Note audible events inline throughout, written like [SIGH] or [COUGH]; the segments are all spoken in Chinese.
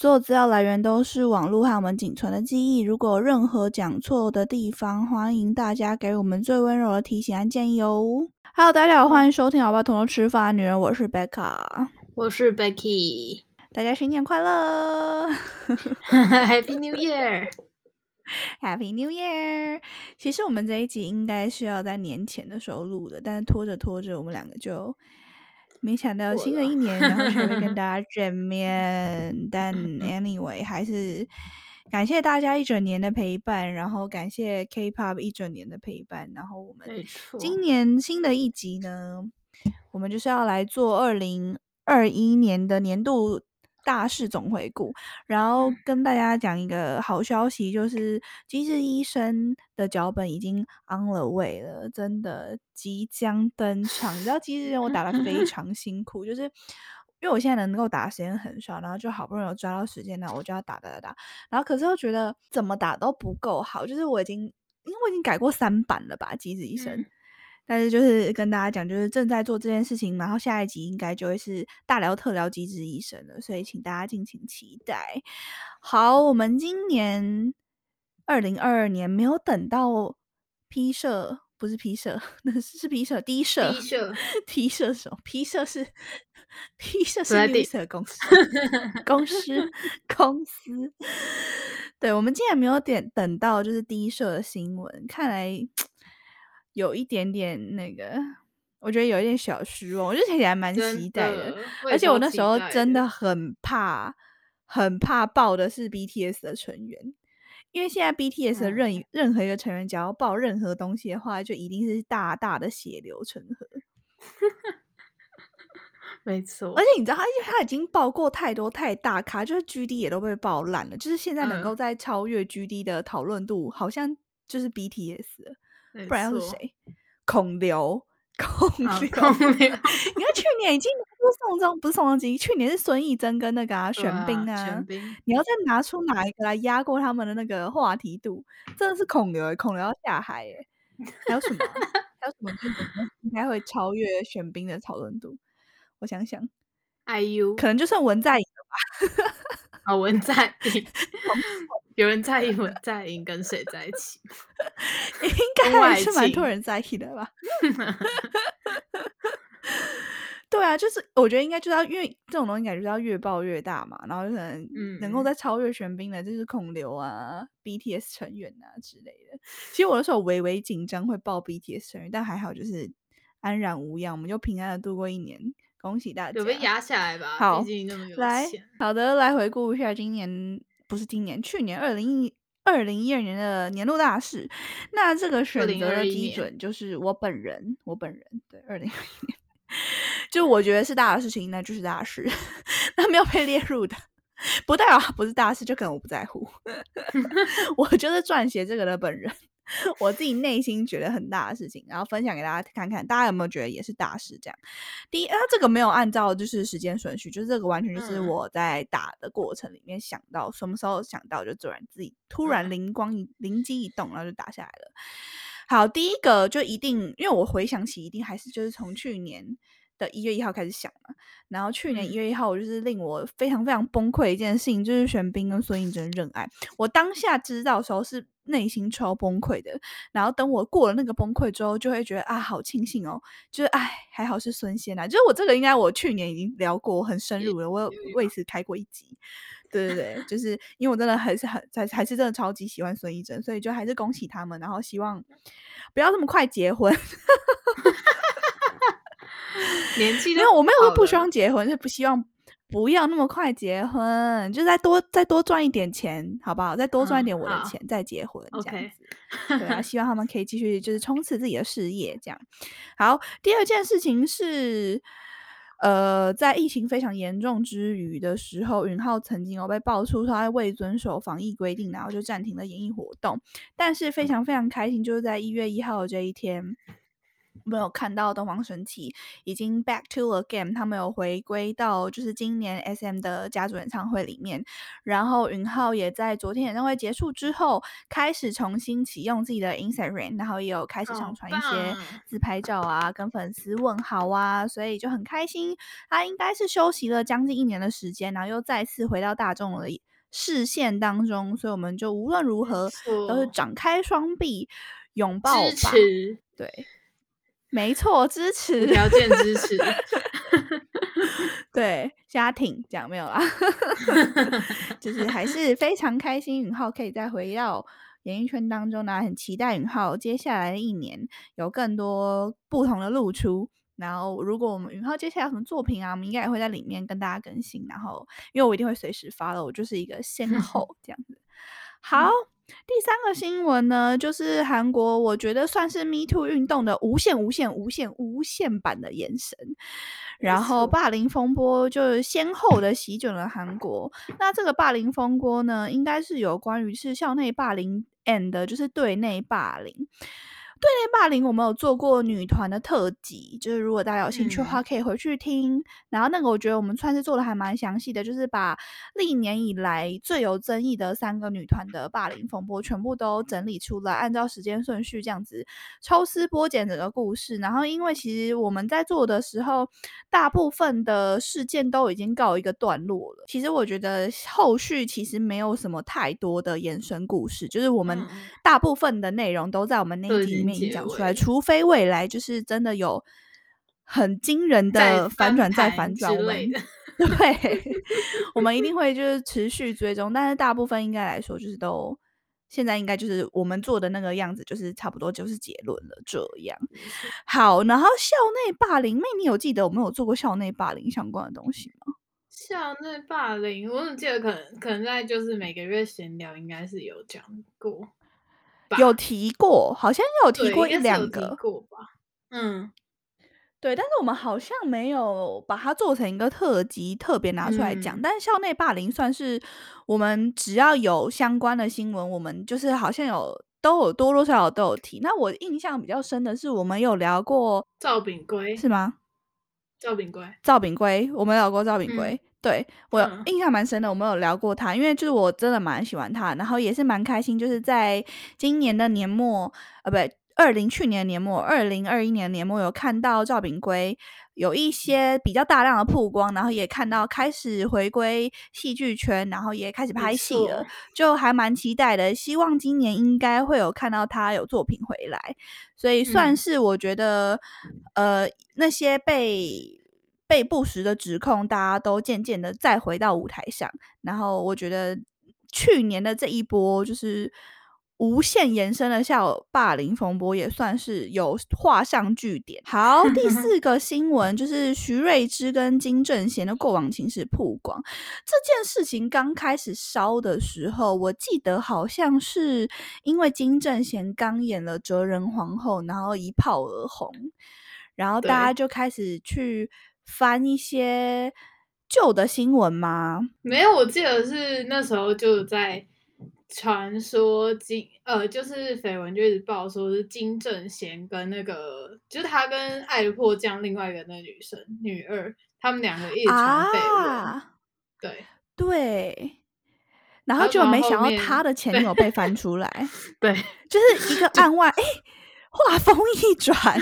所有资料来源都是网络和我们仅存的记忆。如果有任何讲错的地方，欢迎大家给我们最温柔的提醒和建议哦。Hello，大家好，欢迎收听《好吧，同桌吃饭女人》，我是 Becca，我是 Becky，大家新年快乐，[LAUGHS] Happy New Year，Happy [LAUGHS] New Year。其实我们这一集应该是要在年前的时候录的，但是拖着拖着，我们两个就。没想到新的一年，然后才会跟大家见面。但 [LAUGHS] anyway，还是感谢大家一整年的陪伴，然后感谢 K-pop 一整年的陪伴。然后我们今年新的一集呢，我们就是要来做二零二一年的年度。大事总回顾，然后跟大家讲一个好消息，就是《机智医生》的脚本已经 on the way 了，真的即将登场。你知道《机智医生》我打的非常辛苦，就是因为我现在能够打的时间很少，然后就好不容易抓到时间，那我就要打打打打，然后可是又觉得怎么打都不够好，就是我已经因为我已经改过三版了吧，《机智医生》。但是就是跟大家讲，就是正在做这件事情，然后下一集应该就会是大聊特聊机智医生了，所以请大家敬请期待。好，我们今年二零二二年没有等到 P 社，不是 P 社，那是是 P 社，D 社，P 社，P 社什么？P 社是 P 社是绿色公司，公司 [LAUGHS] 公司。[LAUGHS] 对，我们竟然没有点等到就是第一社的新闻，看来。有一点点那个，我觉得有一点小失望。我就其实还蛮期待的，而且我那时候真的很怕，很怕爆的是 BTS 的成员，因为现在 BTS 的任任何一个成员只要爆任何东西的话，就一定是大大的血流成河。[LAUGHS] 没错，而且你知道，他因为他已经爆过太多太大咖，就是 GD 也都被爆烂了。就是现在能够在超越 GD 的讨论度，好像就是 BTS。不然又是谁？孔刘，孔刘，[LAUGHS] 你看去年已经不是宋仲，不是宋仲基，去年是孙艺珍跟那个啊玄彬啊。你要再拿出哪一个来压过他们的那个话题度？真的是孔刘，孔刘要下海哎！还有什么？还有什么？应该会超越玄彬的讨论度？我想想，IU 可能就算文在寅了吧？啊，文在寅。有人在意文在寅跟谁在一起？[LAUGHS] 应该还是蛮多人在意的吧。[LAUGHS] [LAUGHS] 对啊，就是我觉得应该就是要，因为这种东西感觉要越爆越大嘛，然后可能能够在超越玄彬的，就是孔刘啊、BTS 成员啊之类的。其实我那时候微微紧张会爆 BTS 成员，但还好就是安然无恙，我们就平安的度过一年，恭喜大家。有被压下来吧？好，那么有来，好的，来回顾一下今年。不是今年，去年二零一二零一二年的年度大事。那这个选择的基准就是我本人，我本人对二零二一年，[LAUGHS] 就我觉得是大的事情，那就是大事。[LAUGHS] 那没有被列入的，不代表不是大事，就可能我不在乎。[LAUGHS] 我就是撰写这个的本人。[LAUGHS] 我自己内心觉得很大的事情，然后分享给大家看看，大家有没有觉得也是大事？这样，第一，啊，这个没有按照就是时间顺序，就是这个完全就是我在打的过程里面想到，什么时候想到就突然自己突然灵光一灵机一动，然后就打下来了。好，第一个就一定，因为我回想起，一定还是就是从去年。的一月一号开始想嘛，然后去年一月一号，我就是令我非常非常崩溃一件事情，就是玄彬跟孙艺珍认爱。我当下知道的时候是内心超崩溃的，然后等我过了那个崩溃之后，就会觉得啊，好庆幸哦，就是哎，还好是孙仙啊。就是我这个应该我去年已经聊过很深入了，我有为此开过一集。对对对，就是因为我真的还是很还还是真的超级喜欢孙艺珍，所以就还是恭喜他们，然后希望不要这么快结婚。[LAUGHS] [LAUGHS] 年纪没有我没有说不希望结婚，是不希望不要那么快结婚，就再多再多赚一点钱，好不好？再多赚一点我的钱再结婚，这样子。对啊，希望他们可以继续就是冲刺自己的事业，这样。好，第二件事情是，呃，在疫情非常严重之余的时候，允浩曾经有被爆出他未遵守防疫规定，然后就暂停了演艺活动。但是非常非常开心，就是在一月一号这一天。没有看到东方神起已经 back to again，他们有回归到就是今年 SM 的家族演唱会里面，然后允浩也在昨天演唱会结束之后开始重新启用自己的 Instagram，然后也有开始上传一些自拍照啊，跟粉丝问好啊，所以就很开心。他应该是休息了将近一年的时间，然后又再次回到大众的视线当中，所以我们就无论如何都是展开双臂拥抱吧，对。没错，支持，条件支持，对家庭讲没有啦，[LAUGHS] 就是还是非常开心，允浩可以再回到演艺圈当中呢，很期待允浩接下来的一年有更多不同的露出。然后，如果我们允浩接下来有什么作品啊，我们应该也会在里面跟大家更新。然后，因为我一定会随时发了，我就是一个先 [LAUGHS] 后这样子。好。第三个新闻呢，就是韩国，我觉得算是 Me Too 运动的无限、无限、无限、无限版的延伸。然后霸凌风波就先后的席卷了韩国。那这个霸凌风波呢，应该是有关于是校内霸凌 and 就是对内霸凌。对内霸凌，我们有做过女团的特辑，就是如果大家有兴趣的话，可以回去听。然后那个我觉得我们算是做的还蛮详细的，就是把历年以来最有争议的三个女团的霸凌风波全部都整理出来，按照时间顺序这样子抽丝剥茧整个故事。然后因为其实我们在做的时候，大部分的事件都已经告一个段落了。其实我觉得后续其实没有什么太多的延伸故事，就是我们大部分的内容都在我们那一集。已经讲出来，除非未来就是真的有很惊人的反转再反转，我 [LAUGHS] 们对，我们一定会就是持续追踪。但是大部分应该来说，就是都现在应该就是我们做的那个样子，就是差不多就是结论了。这样好，然后校内霸凌，妹，你有记得我们有做过校内霸凌相关的东西吗？校内霸凌，我怎么记得可能可能在就是每个月闲聊，应该是有讲过。有提过，好像有提过一两个吧。嗯，对，但是我们好像没有把它做成一个特辑，特别拿出来讲。但是校内霸凌算是我们只要有相关的新闻，我们就是好像有都有多多少少都有提。那我印象比较深的是，我们有聊过赵炳圭，是吗？赵炳圭，赵炳圭，我们聊过赵炳圭。对我印象蛮深的，我们有聊过他，因为就是我真的蛮喜欢他，然后也是蛮开心，就是在今年的年末，呃，不对，二零去年年末，二零二一年年末有看到赵炳圭有一些比较大量的曝光，然后也看到开始回归戏剧圈，然后也开始拍戏了，就还蛮期待的，希望今年应该会有看到他有作品回来，所以算是我觉得，呃，那些被。被不实的指控，大家都渐渐的再回到舞台上。然后我觉得去年的这一波就是无限延伸的校霸凌风波，也算是有画上句点。好，第四 [LAUGHS] 个新闻就是徐瑞芝跟金正贤的过往情史曝光。这件事情刚开始烧的时候，我记得好像是因为金正贤刚演了《哲人皇后》，然后一炮而红，然后大家就开始去。翻一些旧的新闻吗？没有，我记得是那时候就在传说金呃，就是绯闻就一直报说是金正贤跟那个，就是他跟爱迫降另外一个那女生女二，他们两个一直传绯闻。对对，然后就没想到他的 [LAUGHS] 前女友被翻出来，对，就是一个案外哎。画风一转，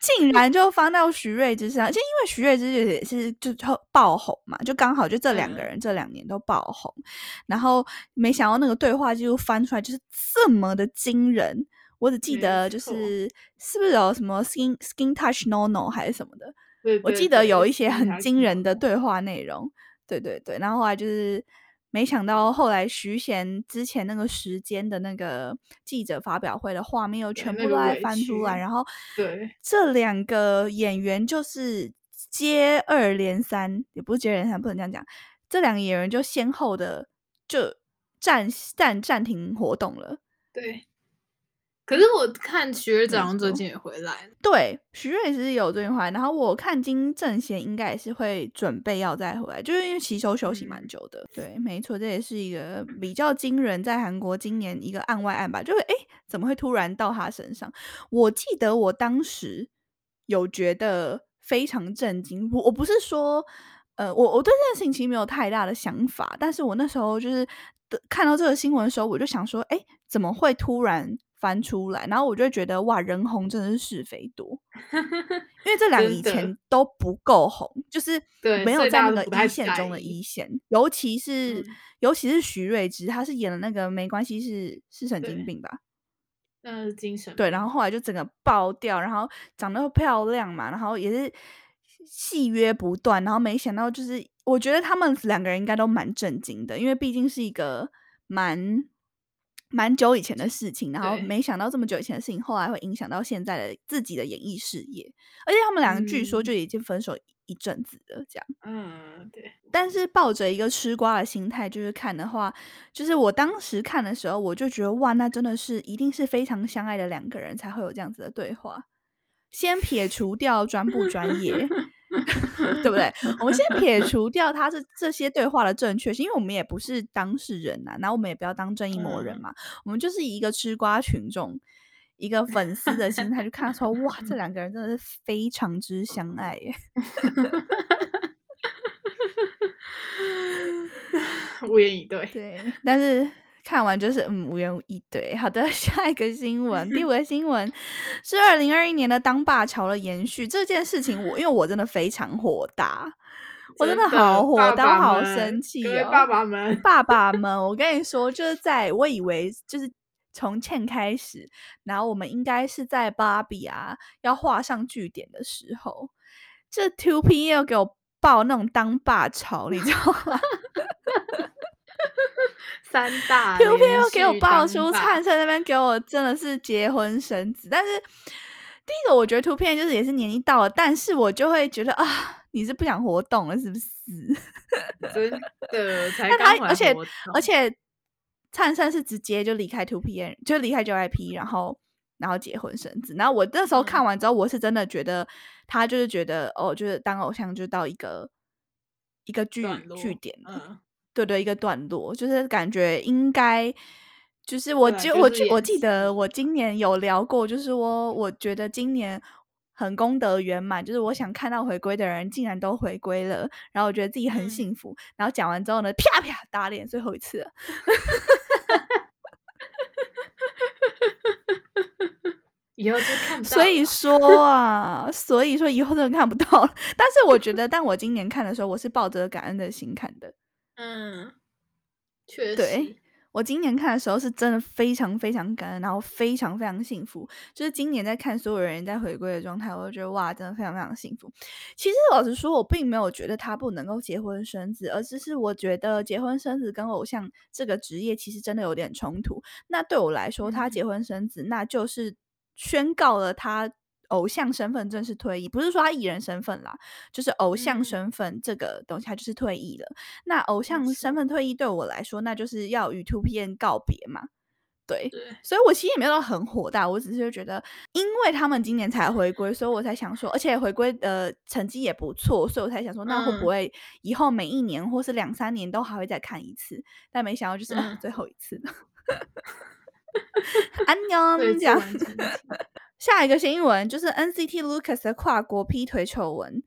竟然就翻到徐瑞之上，就因为徐瑞之也是就爆红嘛，就刚好就这两个人这两年都爆红，然后没想到那个对话记录翻出来就是这么的惊人，我只记得就是是不是有什么 skin skin touch no no 还是什么的，我记得有一些很惊人的对话内容，对对对，然后后来就是。没想到后来徐贤之前那个时间的那个记者发表会的画面又全部都来翻出来，然后对这两个演员就是接二连三，也不是接二连三，不能这样讲，这两个演员就先后的就暂暂暂停活动了。对，可是我看徐瑞早上最近也回来了，对，徐瑞是有最近回来，然后我看金正贤应该也是会准备要再回来，就是因为其实休息蛮久的。对，没错，这也是一个比较惊人，在韩国今年一个案外案吧，就是哎，怎么会突然到他身上？我记得我当时有觉得非常震惊，我我不是说，呃，我我对这件事情其实没有太大的想法，但是我那时候就是看到这个新闻的时候，我就想说，哎，怎么会突然？翻出来，然后我就觉得哇，人红真的是是非多，[LAUGHS] 因为这两个以前都不够红，就是没有在那个一线中的一线，尤其是尤其是徐瑞芝，他是演了那个没关系是是神经病吧，那是精神对，然后。后来就整个爆掉，然后长得又漂亮嘛，然后也是戏约不断，然后没想到就是我觉得他们两个人应该都蛮震惊的，因为毕竟是一个蛮。蛮久以前的事情，然后没想到这么久以前的事情，后来会影响到现在的自己的演艺事业。而且他们两个据说就已经分手一阵子了，这样。嗯，对。但是抱着一个吃瓜的心态，就是看的话，就是我当时看的时候，我就觉得哇，那真的是一定是非常相爱的两个人才会有这样子的对话。先撇除掉专不专业。对不对？我们先撇除掉他是这些对话的正确性，因为我们也不是当事人呐，那我们也不要当正义魔人嘛。我们就是以一个吃瓜群众、一个粉丝的心态去看，说哇，这两个人真的是非常之相爱耶。[LAUGHS] 无言以对。[LAUGHS] 对，但是。看完就是嗯无言以对。[LAUGHS] 好的，下一个新闻，第五个新闻是二零二一年的当爸潮的延续。这件事情我因为我真的非常火大，我真的好火大，好生气哦！爸爸们，爸爸们，我跟你说，就是在我以为就是从欠开始，然后我们应该是在芭比啊要画上句点的时候，这 Two P 又给我爆那种当爸潮，你知道吗？[LAUGHS] [LAUGHS] 三大，Q 片又给我爆出灿灿那边给我真的是结婚生子，但是第一个我觉得图片就是也是年纪到了，但是我就会觉得啊，你是不想活动了是不是？[LAUGHS] 真的，才刚而且而且灿灿是直接就离开 Two P 就离开 J Y P，然后然后结婚生子。然后我那时候看完之后，我是真的觉得他就是觉得哦，就是当偶像就到一个一个据据点了。对对，一个段落，就是感觉应该，就是我就我记我记得我今年有聊过，就是我我觉得今年很功德圆满，就是我想看到回归的人竟然都回归了，然后我觉得自己很幸福。然后讲完之后呢，啪啪打脸，最后一次，[LAUGHS] 以后就看不到。所以说啊，所以说以后真的看不到了。但是我觉得，但我今年看的时候，我是抱着感恩的心看的。嗯，确实，对我今年看的时候是真的非常非常感恩，然后非常非常幸福。就是今年在看所有人在回归的状态，我就觉得哇，真的非常非常幸福。其实老实说，我并没有觉得他不能够结婚生子，而只是我觉得结婚生子跟偶像这个职业其实真的有点冲突。那对我来说，他结婚生子，那就是宣告了他。偶像身份正式退役，不是说他艺人身份啦，就是偶像身份这个东西，他就是退役了。那偶像身份退役对我来说，那就是要与 Two P N 告别嘛。对，所以我其实也没有很火大，我只是觉得，因为他们今年才回归，所以我才想说，而且回归的成绩也不错，所以我才想说，那会不会以后每一年或是两三年都还会再看一次？但没想到就是最后一次。[LAUGHS] 安 [LAUGHS] 妞这样。下一个新闻就是 NCT Lucas 的跨国劈腿丑闻，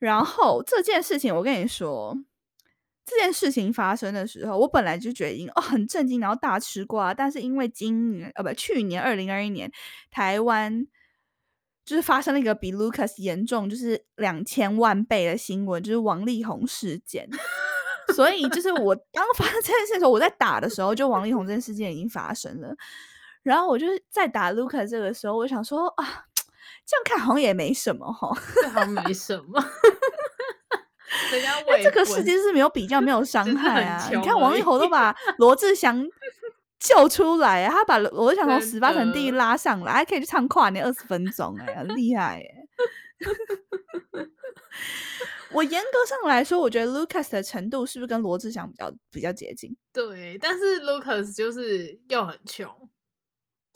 然后这件事情我跟你说，这件事情发生的时候，我本来就觉得哦很震惊，然后大吃瓜，但是因为今年呃不去年二零二一年台湾就是发生了一个比 Lucas 严重就是两千万倍的新闻，就是王力宏事件，所以就是我 [LAUGHS] 刚发生这件事的时候，我在打的时候，就王力宏这件事件已经发生了。然后我就是在打 Luca 这个时候，我想说啊，这样看好像也没什么哈，好像没什么。[LAUGHS] 人家这个世界是没有比较，没有 [LAUGHS] 伤害啊。你看王力宏都把 [LAUGHS] 罗志祥救出来，他把罗志祥从十八层地狱拉上来，还可以去唱跨年二十分钟，哎，很厉害哎。我严格上来说，我觉得 Lucas 的程度是不是跟罗志祥比较比较接近？对，但是 Lucas 就是又很穷。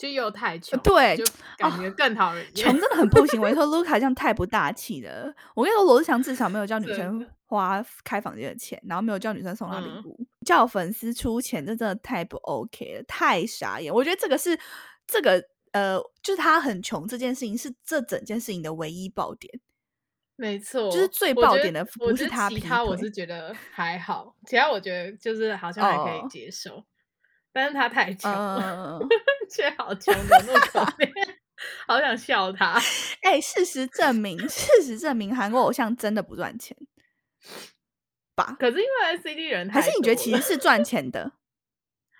就又太穷，对，就感觉更讨人厌穷真的很不行。我跟你说 [LAUGHS] 卢卡这样太不大气了。我跟你说，罗志祥至少没有叫女生花开房间的钱，然后没有叫女生送他礼物，叫粉丝出钱，这真的太不 OK 了，太傻眼。我觉得这个是这个呃，就是他很穷这件事情是这整件事情的唯一爆点。没错，就是最爆点的不是他，其他我是觉得还好，其他我觉得就是好像还可以接受。但是他太穷了，却好穷的那么可怜，好想笑他。[LAUGHS] 哎，事实证明，事实证明，韩国偶像真的不赚钱吧？可是因为 CD 人，还是你觉得其实是赚钱的？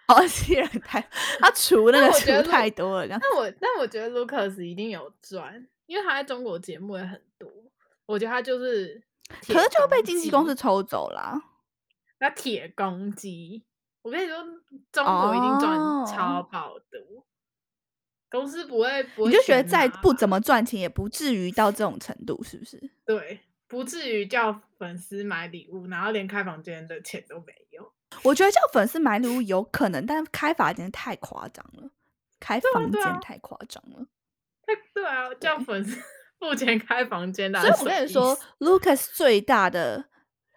哦，[LAUGHS] CD 人太他 [LAUGHS] 除那个除太多了，那我但我觉得 Lucas 一定有赚，因为他在中国节目也很多。我觉得他就是，可是就被经纪公司抽走了。那铁公鸡。我跟你说，中国一定赚超爆的，公司不会不会。你就觉得再不怎么赚钱，也不至于到这种程度，是不是？对，不至于叫粉丝买礼物，然后连开房间的钱都没有。我觉得叫粉丝买礼物有可能，但是开房间太夸张了，开房间太夸张了。太对啊，叫粉丝 [LAUGHS] 付钱开房间的。所以我跟你说，Lucas 最大的。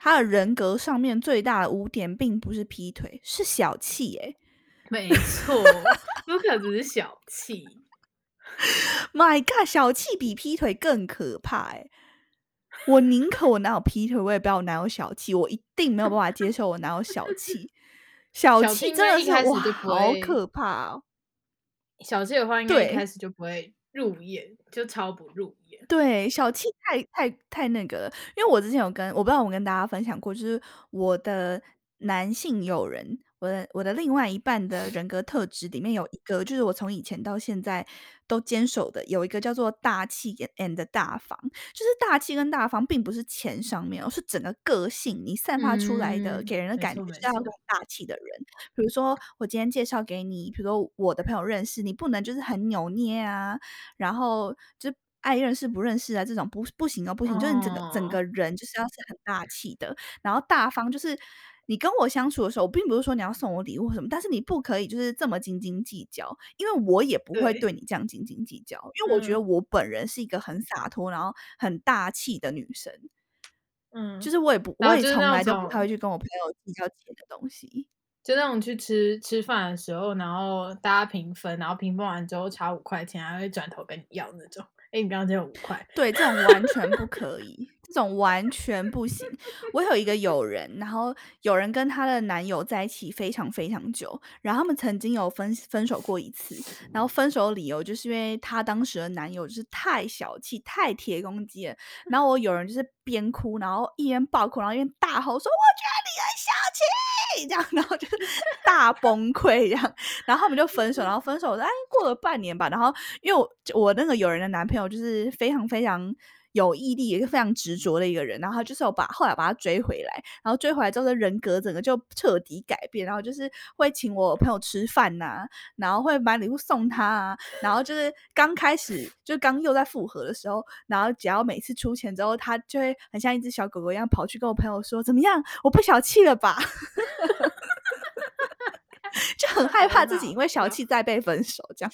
他的人格上面最大的污点，并不是劈腿，是小气。哎，[LAUGHS] 没错，卢卡只是小气。[LAUGHS] My God，小气比劈腿更可怕。哎，我宁可我男友劈腿，我也不要我男友小气。我一定没有办法接受我男友小气。[LAUGHS] 小气真的是哇，好可怕哦。小气的话，应该一开始就不会入眼，就超不入。对，小气太太太那个了，因为我之前有跟我不知道我跟大家分享过，就是我的男性友人，我的我的另外一半的人格特质里面有一个，就是我从以前到现在都坚守的，有一个叫做大气 and 大方，就是大气跟大方并不是钱上面，而是整个个性你散发出来的给人的感觉是要很大气的人。比如说我今天介绍给你，比如说我的朋友认识你，不能就是很扭捏啊，然后就。爱认识不认识啊？这种不不行哦，不行！就是你整个整个人就是要是很大气的，然后大方。就是你跟我相处的时候，并不是说你要送我礼物什么，但是你不可以就是这么斤斤计较，因为我也不会对你这样斤斤计较，因为我觉得我本人是一个很洒脱，然后很大气的女生。嗯，就是我也不，我也从来都不太会去跟我朋友计较钱的东西。就那种去吃吃饭的时候，然后大家平分，然后平分完之后差五块钱，还会转头跟你要那种。哎，你不要借我五块。对，这种完全不可以，这种完全不行。我有一个友人，然后有人跟她的男友在一起非常非常久，然后他们曾经有分分手过一次，然后分手的理由就是因为她当时的男友就是太小气、太铁公鸡了。然后我有人就是边哭，然后一边爆哭，然后一边大吼说：“我觉得你很小气。”这样，然后就 [LAUGHS] 大崩溃，这样，然后他们就分手，然后分手，哎，过了半年吧，然后因为我我那个友人的男朋友就是非常非常。有毅力也是非常执着的一个人，然后他就是有把后来把他追回来，然后追回来之后，人格整个就彻底改变，然后就是会请我朋友吃饭呐，然后会买礼物送他啊，然后就是刚开始就刚又在复合的时候，然后只要每次出钱之后，他就会很像一只小狗狗一样跑去跟我朋友说怎么样，我不小气了吧？[LAUGHS] 就很害怕自己因为小气再被分手这样。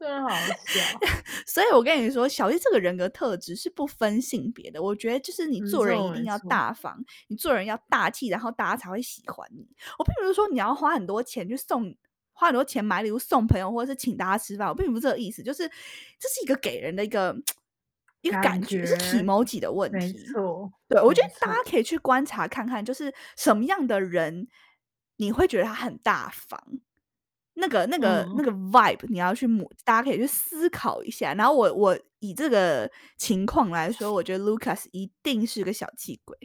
真好笑，[LAUGHS] 所以我跟你说，小叶这个人格特质是不分性别的。我觉得就是你做人一定要大方，你做人要大气，然后大家才会喜欢你。我并不是说你要花很多钱去送，花很多钱买礼物送朋友，或者是请大家吃饭，我并不是这个意思。就是这是一个给人的一个一个感觉，是体毛几的问题。没错，对我觉得大家可以去观察看看，就是什么样的人你会觉得他很大方。那个、那个、那个 vibe，你要去母，大家可以去思考一下。然后我我以这个情况来说，我觉得 Lucas 一定是个小气鬼。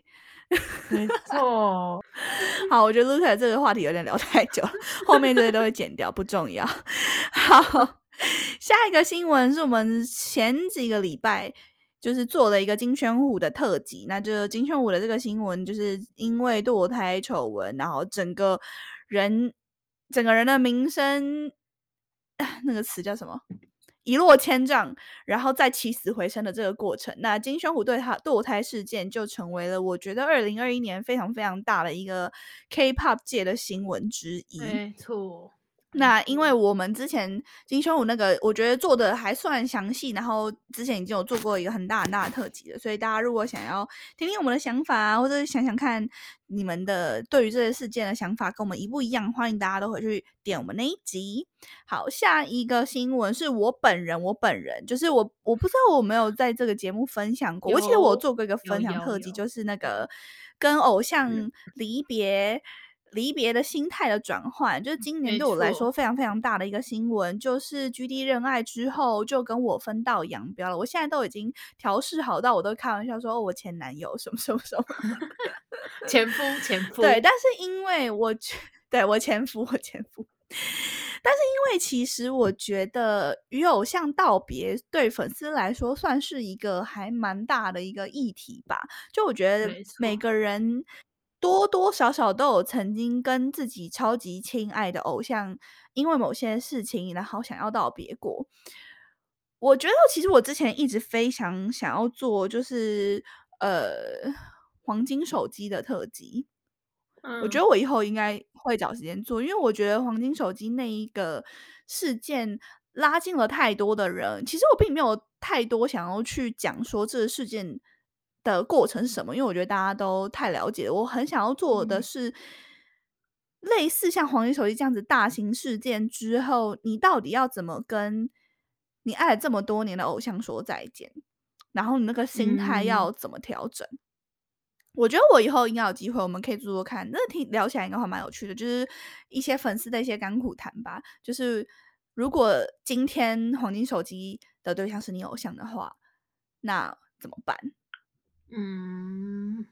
[LAUGHS] 没错。[LAUGHS] 好，我觉得 Lucas 这个话题有点聊太久了，后面这些都会剪掉，不重要。[LAUGHS] 好，下一个新闻是我们前几个礼拜就是做了一个金圈虎的特辑，那就金圈虎的这个新闻，就是因为堕胎丑闻，然后整个人。整个人的名声，那个词叫什么？一落千丈，然后再起死回生的这个过程，那金宣虎对他堕胎事件就成为了我觉得二零二一年非常非常大的一个 K-pop 界的新闻之一。没错，那因为我们之前金修武那个，我觉得做的还算详细，然后之前已经有做过一个很大很大的特辑了，所以大家如果想要听听我们的想法，或者想想看你们的对于这些事件的想法跟我们一不一样，欢迎大家都回去点我们那一集。好，下一个新闻是我本人，我本人就是我，我不知道我没有在这个节目分享过，我记得我做过一个分享特辑，就是那个跟偶像离别。离别的心态的转换，就是今年对我来说非常非常大的一个新闻，就是 G D 认爱之后就跟我分道扬镳了。我现在都已经调试好到，我都开玩笑说，哦，我前男友什么什么什么，前 [LAUGHS] 夫前夫。对，但是因为我对我前夫我前夫，但是因为其实我觉得与偶像道别对粉丝来说算是一个还蛮大的一个议题吧。就我觉得每个人。多多少少都有曾经跟自己超级亲爱的偶像，因为某些事情，然后想要道别过。我觉得其实我之前一直非常想要做，就是呃黄金手机的特辑。我觉得我以后应该会找时间做，因为我觉得黄金手机那一个事件拉近了太多的人。其实我并没有太多想要去讲说这个事件。的过程是什么？因为我觉得大家都太了解了。我很想要做的是，类似像黄金手机这样子大型事件之后，你到底要怎么跟你爱了这么多年的偶像说再见？然后你那个心态要怎么调整？我觉得我以后应该有机会，我们可以做做看。那听聊起来应该还蛮有趣的，就是一些粉丝的一些甘苦谈吧。就是如果今天黄金手机的对象是你偶像的话，那怎么办？嗯，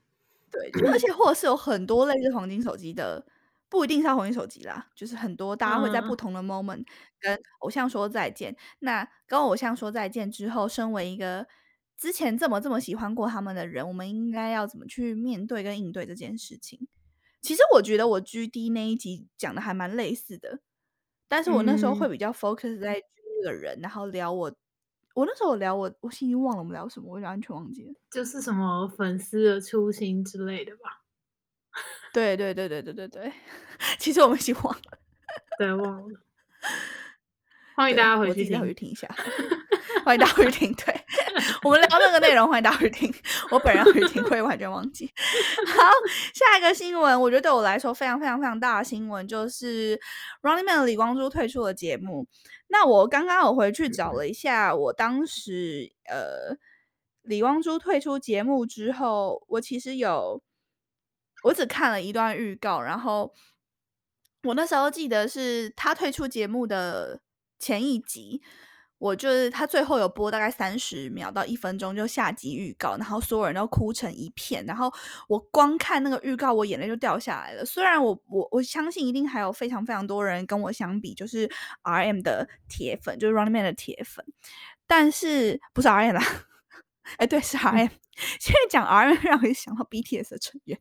对，而且或者是有很多类似黄金手机的，不一定是黄金手机啦，就是很多大家会在不同的 moment 跟偶像说再见。那跟偶像说再见之后，身为一个之前这么这么喜欢过他们的人，我们应该要怎么去面对跟应对这件事情？其实我觉得我 G D 那一集讲的还蛮类似的，但是我那时候会比较 focus 在这个人，然后聊我。我那时候聊我，我已经忘了我们聊什么，我完全忘记了。就是什么粉丝的初心之类的吧？对对对对对对对，[LAUGHS] 其实我们已经忘了，对，忘了。[LAUGHS] 欢迎大家回去听，回去听一下。[LAUGHS] 欢迎大家回去听，对我们聊那个内容，欢迎大家回去听。我本人回去听会完全忘记。好，下一个新闻，我觉得对我来说非常非常非常大的新闻，就是 Running Man 李光洙退出了节目。那我刚刚我回去找了一下，我当时呃，李光洙退出节目之后，我其实有，我只看了一段预告，然后我那时候记得是他退出节目的前一集。我就是他最后有播大概三十秒到一分钟就下集预告，然后所有人都哭成一片，然后我光看那个预告，我眼泪就掉下来了。虽然我我我相信一定还有非常非常多人跟我相比，就是 R M 的铁粉，就是 Running Man 的铁粉，但是不是 R M 啦？哎，对，是 R M。现在讲 R M 让我想到 B T S 的成员。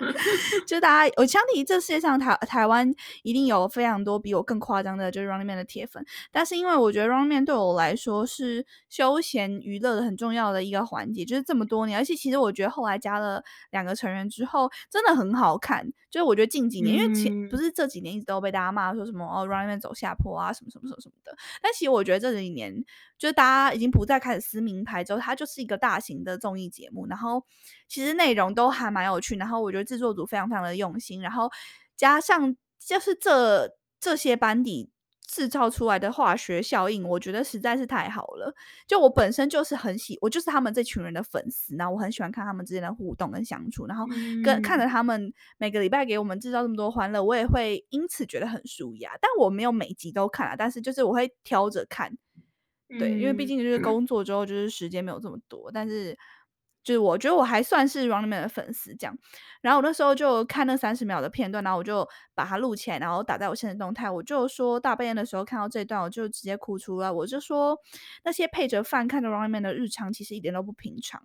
[LAUGHS] 就大家，我相信这世界上台台湾一定有非常多比我更夸张的，就是 Running Man 的铁粉。但是因为我觉得 Running Man 对我来说是休闲娱乐的很重要的一个环节，就是这么多年，而且其实我觉得后来加了两个成员之后，真的很好看。就是我觉得近几年，因为前不是这几年一直都被大家骂说什么哦 Running Man 走下坡啊，什么什么什么什么的。但其实我觉得这几年，就是大家已经不再开始撕名牌之后，它就是一个大型的综艺节目，然后其实内容都还蛮有趣，然后我觉得制作组非常非常的用心，然后加上就是这这些班底。制造出来的化学效应，我觉得实在是太好了。就我本身就是很喜，我就是他们这群人的粉丝，然后我很喜欢看他们之间的互动跟相处，然后跟看着他们每个礼拜给我们制造这么多欢乐，我也会因此觉得很舒压。但我没有每集都看啊，但是就是我会挑着看，对，因为毕竟就是工作之后就是时间没有这么多，但是。就是我觉得我还算是 Running Man 的粉丝，这样。然后我那时候就看那三十秒的片段，然后我就把它录起来，然后打在我现实动态。我就说大半夜的时候看到这段，我就直接哭出来。我就说那些配着饭看着 Running Man 的日常，其实一点都不平常。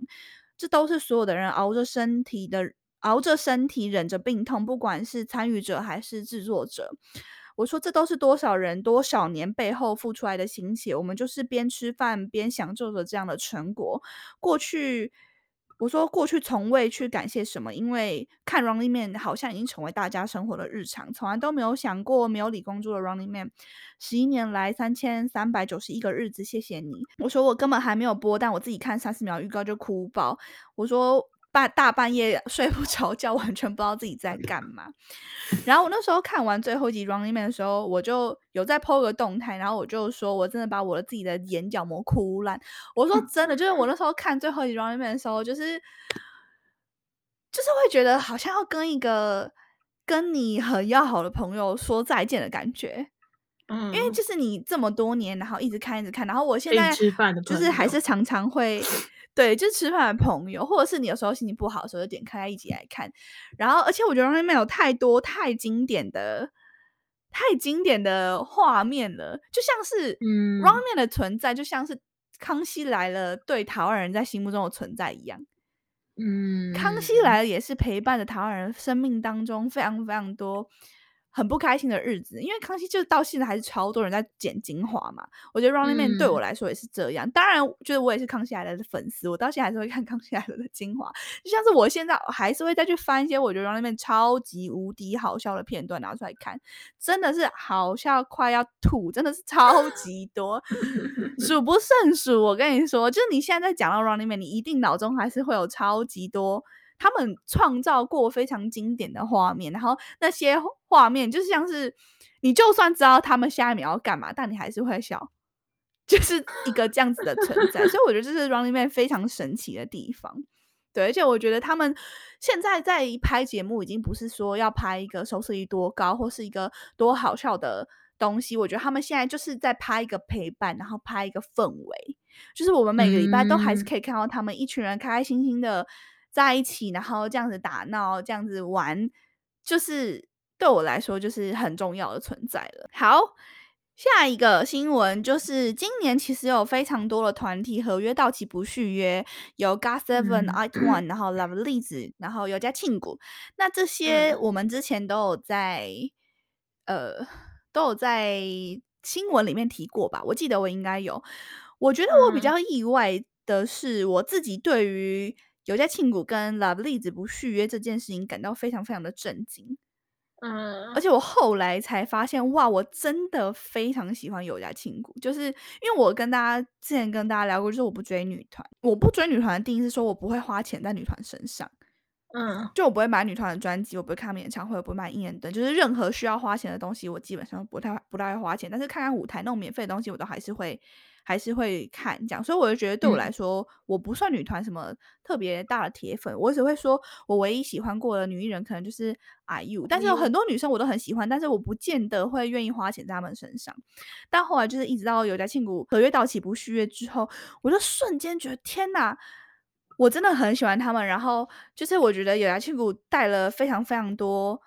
这都是所有的人熬着身体的，熬着身体忍着病痛，不管是参与者还是制作者。我说这都是多少人多少年背后付出来的心血。我们就是边吃饭边享受着这样的成果。过去。我说过去从未去感谢什么，因为看 Running Man 好像已经成为大家生活的日常，从来都没有想过没有李光洙的 Running Man，十一年来三千三百九十一个日子，谢谢你。我说我根本还没有播，但我自己看三十秒预告就哭爆。我说。半大半夜 [LAUGHS] 睡不着觉，完全不知道自己在干嘛。然后我那时候看完最后一集《Running Man》的时候，我就有在 PO 个动态，然后我就说，我真的把我的自己的眼角膜哭烂。我说真的，就是我那时候看最后一集《Running Man》的时候，就是就是会觉得好像要跟一个跟你很要好的朋友说再见的感觉。嗯，因为就是你这么多年，然后一直看一直看，然后我现在就是还是常常会。对，就是吃饭的朋友，或者是你有时候心情不好的时候，就点开一集来看。然后，而且我觉得《Running Man》有太多太经典的、太经典的画面了，就像是《Running Man》的存在，就像是《康熙来了》对台湾人在心目中的存在一样。嗯，《康熙来了》也是陪伴着台湾人生命当中非常非常多。很不开心的日子，因为康熙就是到现在还是超多人在剪精华嘛。我觉得《Running Man》对我来说也是这样。当然，就是我也是康熙来了的粉丝，我到现在还是会看康熙来了的精华。就像是我现在还是会再去翻一些我觉得《Running Man》超级无敌好笑的片段拿出来看，真的是好笑快要吐，真的是超级多，数不胜数。我跟你说，就是你现在在讲到《Running Man》，你一定脑中还是会有超级多。他们创造过非常经典的画面，然后那些画面就像是你就算知道他们下一秒要干嘛，但你还是会笑，就是一个这样子的存在。所以我觉得这是 Running Man 非常神奇的地方。对，而且我觉得他们现在在拍节目，已经不是说要拍一个收视率多高或是一个多好笑的东西。我觉得他们现在就是在拍一个陪伴，然后拍一个氛围，就是我们每个礼拜都还是可以看到他们一群人开开心心的。在一起，然后这样子打闹，这样子玩，就是对我来说就是很重要的存在了。好，下一个新闻就是今年其实有非常多的团体合约到期不续约，有 GOT7、iOne，然后 Love 栗子，然后有加庆谷。那这些我们之前都有在呃都有在新闻里面提过吧？我记得我应该有。我觉得我比较意外的是，我自己对于。有家庆谷跟 Love 栗子不续约这件事情感到非常非常的震惊，嗯，而且我后来才发现，哇，我真的非常喜欢有家庆谷，就是因为我跟大家之前跟大家聊过，就是我不追女团，我不追女团的定义是说我不会花钱在女团身上，嗯，就我不会买女团的专辑，我不会看他们演唱会，我不会买应援灯，就是任何需要花钱的东西，我基本上不太不太会花钱，但是看看舞台那种免费的东西，我都还是会。还是会看这样，所以我就觉得对我来说，我不算女团什么特别大的铁粉，我只会说我唯一喜欢过的女艺人可能就是 IU，但是有很多女生我都很喜欢，但是我不见得会愿意花钱在她们身上。但后来就是一直到有家庆谷合约到期不续约之后，我就瞬间觉得天哪，我真的很喜欢他们。然后就是我觉得有家庆谷带了非常非常多。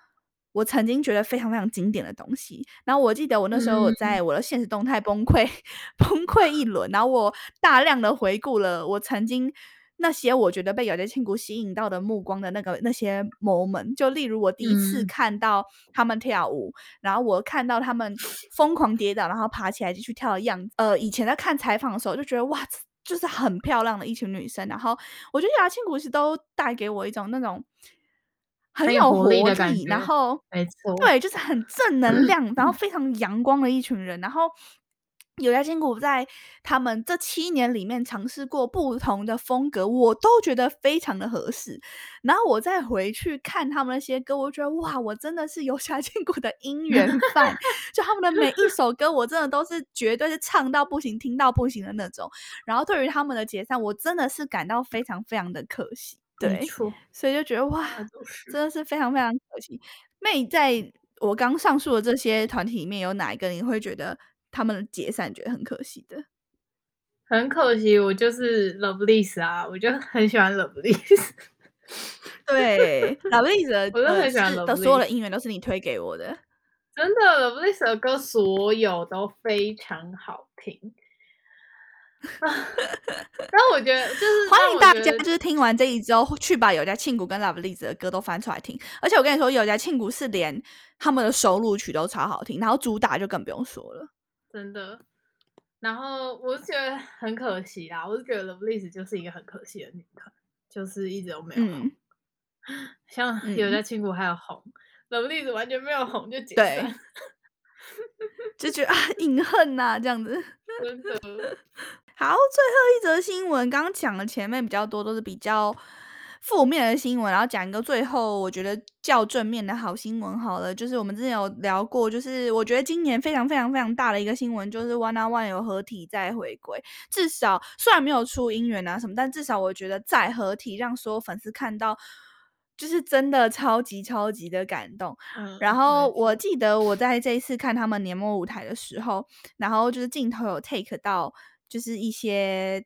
我曾经觉得非常非常经典的东西，然后我记得我那时候我在我的现实动态崩溃崩溃一轮，然后我大量的回顾了我曾经那些我觉得被有家庆谷吸引到的目光的那个那些 moment，就例如我第一次看到他们跳舞，然后我看到他们疯狂跌倒，然后爬起来继续跳的样子。呃，以前在看采访的时候就觉得哇，就是很漂亮的一群女生，然后我觉得有家庆谷其实都带给我一种那种。很有活力，然后没错，对，就是很正能量，然后非常阳光的一群人。然后有家千古在他们这七年里面尝试过不同的风格，我都觉得非常的合适。然后我再回去看他们那些歌，我觉得哇，我真的是有家千古的姻缘 [LAUGHS] 饭。就他们的每一首歌，我真的都是绝对是唱到不行、听到不行的那种。然后对于他们的解散，我真的是感到非常非常的可惜。对，所以就觉得哇，真的是非常非常可惜。妹，在我刚上述的这些团体里面，有哪一个你会觉得他们解散觉得很可惜的？很可惜，我就是 Lovelyz 啊，我就很喜欢 Lovelyz。[LAUGHS] 对，Lovelyz，我就很喜欢的所有的音乐都是你推给我的。真的，Lovelyz 的歌所有都非常好听。[LAUGHS] 但我觉得就是欢迎大家，就是听完这一周去把有家庆谷跟 Love 栗子的歌都翻出来听。而且我跟你说，有家庆谷是连他们的收录曲都超好听，然后主打就更不用说了，真的。然后我是觉得很可惜啦，我是觉得 Love 栗子就是一个很可惜的女团。就是一直都没有红。[LAUGHS] 像有家庆谷还有红，冷栗子完全没有红就解散，[LAUGHS] 就觉得啊，隐恨呐，这样子。真的。好，最后一则新闻，刚刚讲了前面比较多都是比较。负面的新闻，然后讲一个最后我觉得较正面的好新闻好了，就是我们之前有聊过，就是我觉得今年非常非常非常大的一个新闻，就是 One on One 有合体再回归，至少虽然没有出姻缘啊什么，但至少我觉得再合体让所有粉丝看到，就是真的超级超级的感动。然后我记得我在这一次看他们年末舞台的时候，然后就是镜头有 take 到，就是一些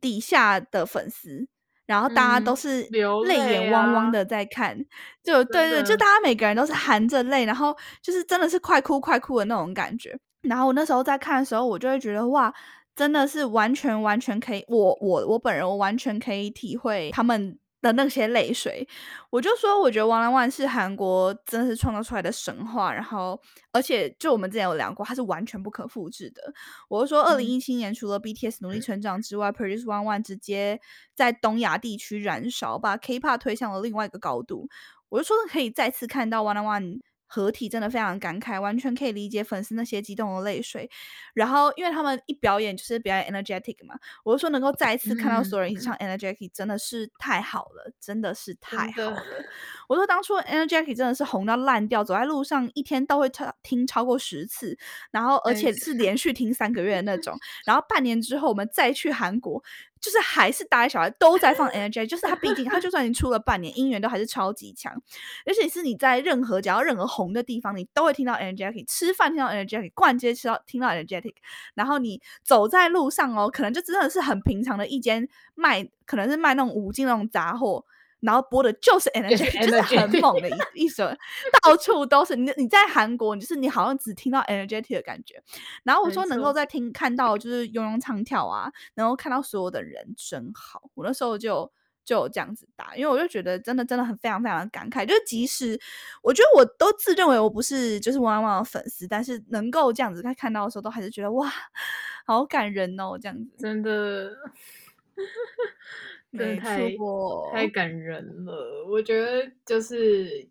底下的粉丝。然后大家都是泪眼汪汪的在看，就对对，就大家每个人都是含着泪，然后就是真的是快哭快哭的那种感觉。然后我那时候在看的时候，我就会觉得哇，真的是完全完全可以，我我我本人我完全可以体会他们。的那些泪水，我就说，我觉得《One on One》是韩国真的是创造出来的神话，然后而且就我们之前有聊过，它是完全不可复制的。我就说，二零一七年除了 BTS 努力成长之外，Produce One One 直接在东亚地区燃烧，把 K-pop 推向了另外一个高度。我就说，可以再次看到《One on One》。合体真的非常感慨，完全可以理解粉丝那些激动的泪水。然后，因为他们一表演就是表演 energetic 嘛，我就说能够再一次看到所有人一起唱 energetic，真的是太好了，真的是太好了。我说当初 energetic 真的是红到烂掉，走在路上一天都会听超过十次，然后而且是连续听三个月的那种。然后半年之后我们再去韩国。就是还是大家小孩都在放 [LAUGHS] energy，就是他毕竟他就算已经出了半年，音源都还是超级强，而且是你在任何只要任何红的地方，你都会听到 energetic，吃饭听到 energetic，逛街吃到听到 energetic，然后你走在路上哦，可能就真的是很平常的一间卖，可能是卖那种五金那种杂货。然后播的就是 energy，就是很猛的一一首，到处都是你。你在韩国，就是你好像只听到 energetic 的感觉。然后我说能够在听看到就是悠悠唱跳啊，然后看到所有的人真好。我那时候就就有这样子打，因为我就觉得真的真的很非常非常的感慨。就是即使我觉得我都自认为我不是就是汪汪的粉丝，但是能够这样子在看到的时候，都还是觉得哇，好感人哦，这样子真的。[LAUGHS] 真的太太感人了，我觉得就是，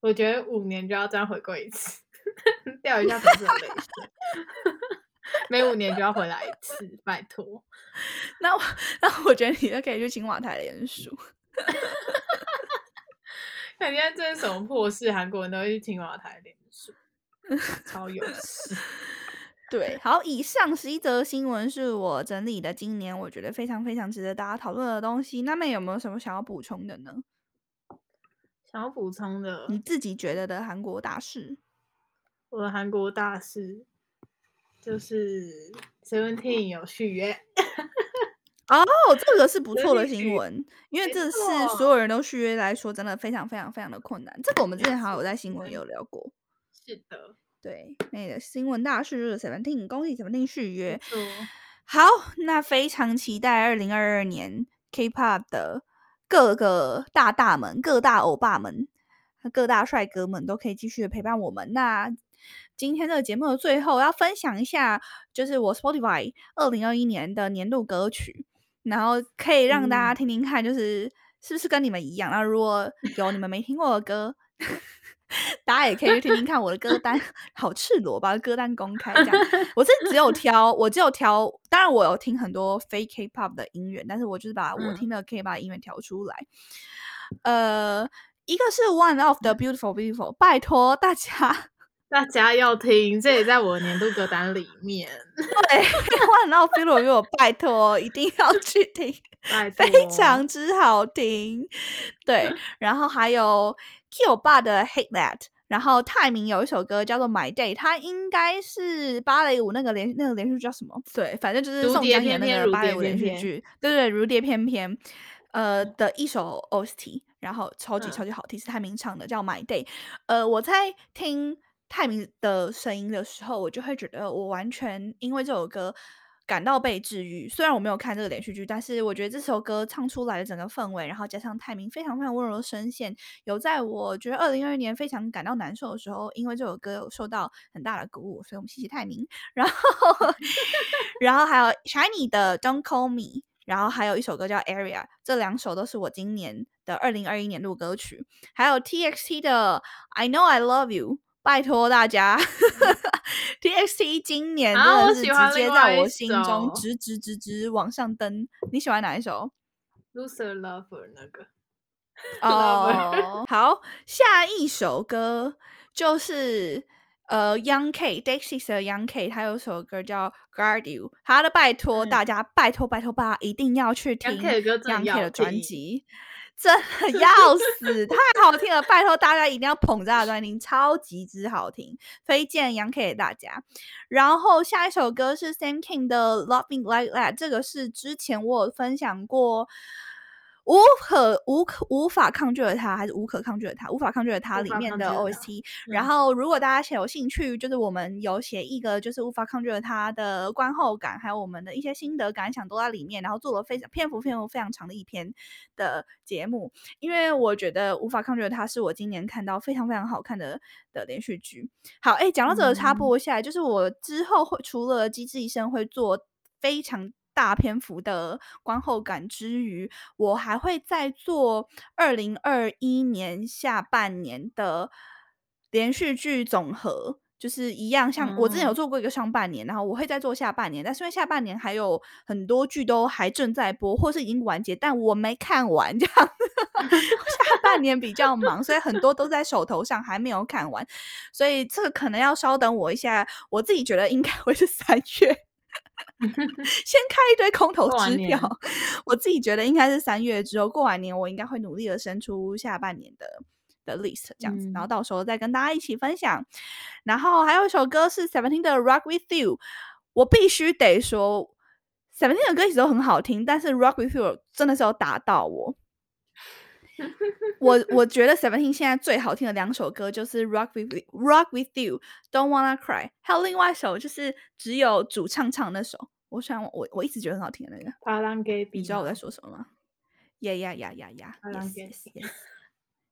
我觉得五年就要这样回归一次，[LAUGHS] 掉一下粉丝的泪水，[LAUGHS] 每五年就要回来一次，拜托。[LAUGHS] 那我那我觉得你就可以去青瓦台联署。看现在这是什么破事，韩国人都会去青瓦台联署，超有事。对，好，以上十一则新闻是我整理的，今年我觉得非常非常值得大家讨论的东西。那么有没有什么想要补充的呢？想要补充的，你自己觉得的韩国大事？我的韩国大事就是 Seventeen 有续约。哦，这个是不错的新闻，因为这是所有人都续约来说，真的非常非常非常的困难。这个我们之前好像有在新闻有聊过。是的。对，那个新闻大事就是 Seventeen，恭喜 Seventeen 续约。好，那非常期待二零二二年 K-pop 的各个大大们、各大欧巴们、各大帅哥们都可以继续的陪伴我们。那今天这个节目的最后要分享一下，就是我 Spotify 二零二一年的年度歌曲，然后可以让大家听听看，就是是不是跟你们一样。那如果有你们没听过的歌。大家也可以去听听看我的歌单，[LAUGHS] 好赤裸，把歌单公开这样。我是只有 [LAUGHS] 挑，我只有挑，当然我有听很多非 K-pop 的音乐，但是我就是把我听的 K-pop 音乐挑出来。呃，一个是 One of the Beautiful Beautiful，拜托大家，大家要听，这也在我年度歌单里面。对，One of Beautiful Beautiful，拜托一定要去听，非常之好听。对，[LAUGHS] 然后还有。Q 爸的 Hate That，然后泰明有一首歌叫做 My Day，它应该是芭蕾舞那个连那个连续剧叫什么？对，反正就是宋江演那个芭蕾舞连续剧，对对，如蝶翩翩，呃的一首 OST，然后超级超级好听，是泰明唱的，叫 My Day。呃，我在听泰明的声音的时候，我就会觉得我完全因为这首歌。感到被治愈。虽然我没有看这个连续剧，但是我觉得这首歌唱出来的整个氛围，然后加上泰明非常非常温柔的声线，有在我觉得二零二一年非常感到难受的时候，因为这首歌有受到很大的鼓舞，所以我们谢谢泰明。然后，[LAUGHS] 然后还有 Shiny 的 Don't Call Me，然后还有一首歌叫 Area，这两首都是我今年的二零二一年度歌曲。还有 TXT 的 I Know I Love You，拜托大家，[LAUGHS] TXT 今年真的是直接在我心中直直直直往上登。你喜欢哪一首？Loser Lover 那个。[LAUGHS] 哦，好，下一首歌就是呃，Young K Dexys 的 Young K，他有首歌叫 Guard You，他的拜托大家，拜托拜托吧，一定要去听 Young K 的专辑，真的要死，太好听了，拜托大家一定要捧着他的专辑，超级之好听，推荐杨 K 给大家。然后下一首歌是 Sam King 的 Loving Like That，这个是之前我有分享过。无可无可无法抗拒的他，还是无可抗拒的他，无法抗拒的他里面的 OST。然后，如果大家有兴趣，就是我们有写一个，就是无法抗拒的他的观后感，还有我们的一些心得感想都在里面。然后做了非常篇幅篇幅非常长的一篇的节目，因为我觉得无法抗拒的他是我今年看到非常非常好看的的连续剧。好，哎，讲到这个插播下来，就是我之后会除了机智医生会做非常。大篇幅的观后感之余，我还会再做二零二一年下半年的连续剧总和，就是一样，像我之前有做过一个上半年，然后我会再做下半年，但是因为下半年还有很多剧都还正在播，或是已经完结，但我没看完，这样 [LAUGHS] 下半年比较忙，所以很多都在手头上还没有看完，所以这个可能要稍等我一下，我自己觉得应该会是三月。[LAUGHS] 先开一堆空头支票，我自己觉得应该是三月之后过完年，我应该会努力的生出下半年的的 list 这样子，然后到时候再跟大家一起分享。然后还有一首歌是 Seventeen 的 Rock with You，我必须得说 Seventeen 的歌一直都很好听，但是 Rock with You 真的是有打到我。[LAUGHS] 我我觉得 Seventeen 现在最好听的两首歌就是 Rock with Rock with You，Don't Wanna Cry，还有另外一首就是只有主唱唱那首，我想我我一直觉得很好听的那个。你知道我在说什么吗？呀呀呀呀呀！阿郎给，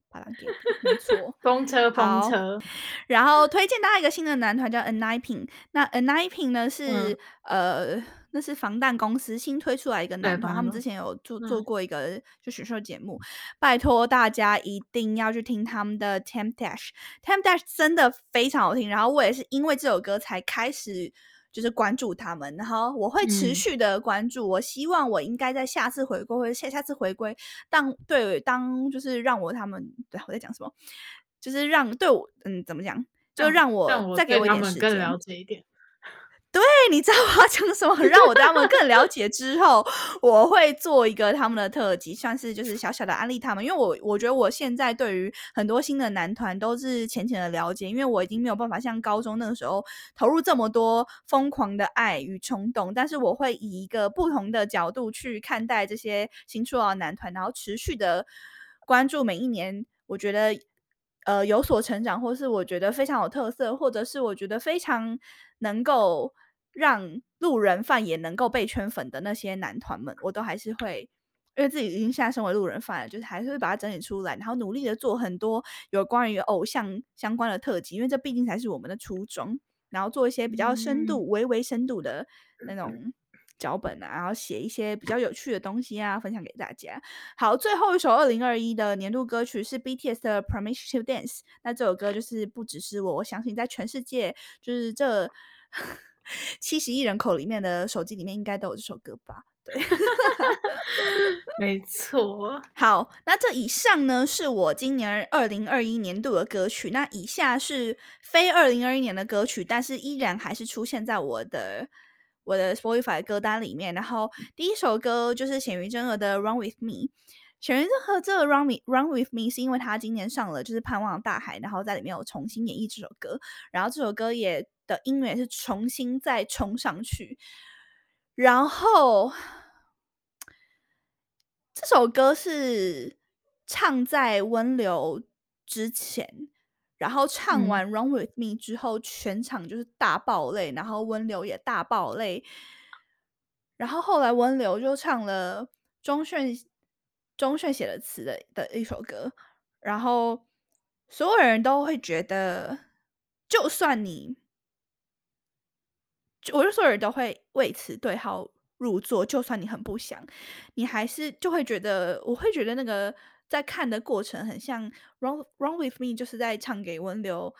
帕兰给，没错。[LAUGHS] 风车，风车。然后推荐大家一个新的男团叫 N Nine Pin，那 N Nine Pin 呢是呃。那是防弹公司新推出来一个男团，他们之前有做做过一个就选秀节目，拜托大家一定要去听他们的《Temp Dash》，《Temp Dash》真的非常好听。然后我也是因为这首歌才开始就是关注他们，然后我会持续的关注。我希望我应该在下次回归或者下下次回归，当对当就是让我他们对我在讲什么，就是让对我嗯怎么讲，就让我再给我一点时间了解一点。对，你知道我要讲什么？让我对他们更了解之后，我会做一个他们的特辑，算是就是小小的安利他们。因为我我觉得我现在对于很多新的男团都是浅浅的了解，因为我已经没有办法像高中那个时候投入这么多疯狂的爱与冲动。但是我会以一个不同的角度去看待这些新出道的男团，然后持续的关注每一年，我觉得呃有所成长，或是我觉得非常有特色，或者是我觉得非常能够。让路人饭也能够被圈粉的那些男团们，我都还是会，因为自己已经现在身为路人饭了，就是还是会把它整理出来，然后努力的做很多有关于偶像相关的特辑，因为这毕竟才是我们的初衷。然后做一些比较深度、微微深度的那种脚本啊，然后写一些比较有趣的东西啊，分享给大家。好，最后一首二零二一的年度歌曲是 BTS 的《Promise to Dance》，那这首歌就是不只是我，我相信在全世界就是这。七十亿人口里面的手机里面应该都有这首歌吧？对 [LAUGHS] [LAUGHS] 没错。好，那这以上呢是我今年二零二一年度的歌曲。那以下是非二零二一年的歌曲，但是依然还是出现在我的我的 Spotify 歌单里面。然后第一首歌就是显于真儿的《Run with Me》。显于真和这个《Run Me Run with Me》是因为他今年上了就是《盼望大海》，然后在里面有重新演绎这首歌，然后这首歌也。的音乐是重新再冲上去，然后这首歌是唱在温流之前，然后唱完《Run with Me》之后，全场就是大爆泪，然后温流也大爆泪，然后后来温流就唱了钟铉钟铉写的词的的一首歌，然后所有人都会觉得，就算你。我就所有人都会为此对号入座，就算你很不想，你还是就会觉得，我会觉得那个在看的过程很像《Run Run with Me》，就是在唱给温流。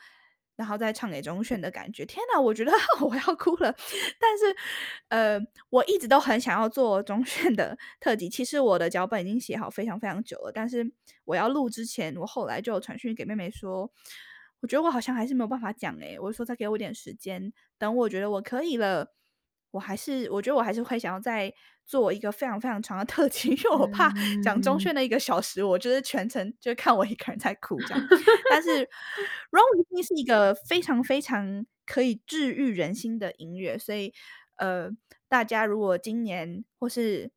然后再唱给钟铉的感觉，天哪，我觉得 [LAUGHS] 我要哭了。但是，呃，我一直都很想要做钟铉的特辑。其实我的脚本已经写好非常非常久了，但是我要录之前，我后来就传讯给妹妹说，我觉得我好像还是没有办法讲诶，我说再给我点时间，等我觉得我可以了，我还是我觉得我还是会想要再。做一个非常非常长的特辑，[LAUGHS] 因为我怕讲中铉的一个小时，我就是全程就看我一个人在哭这样。但是 [LAUGHS]《r o n g 是一个非常非常可以治愈人心的音乐，所以呃，大家如果今年或是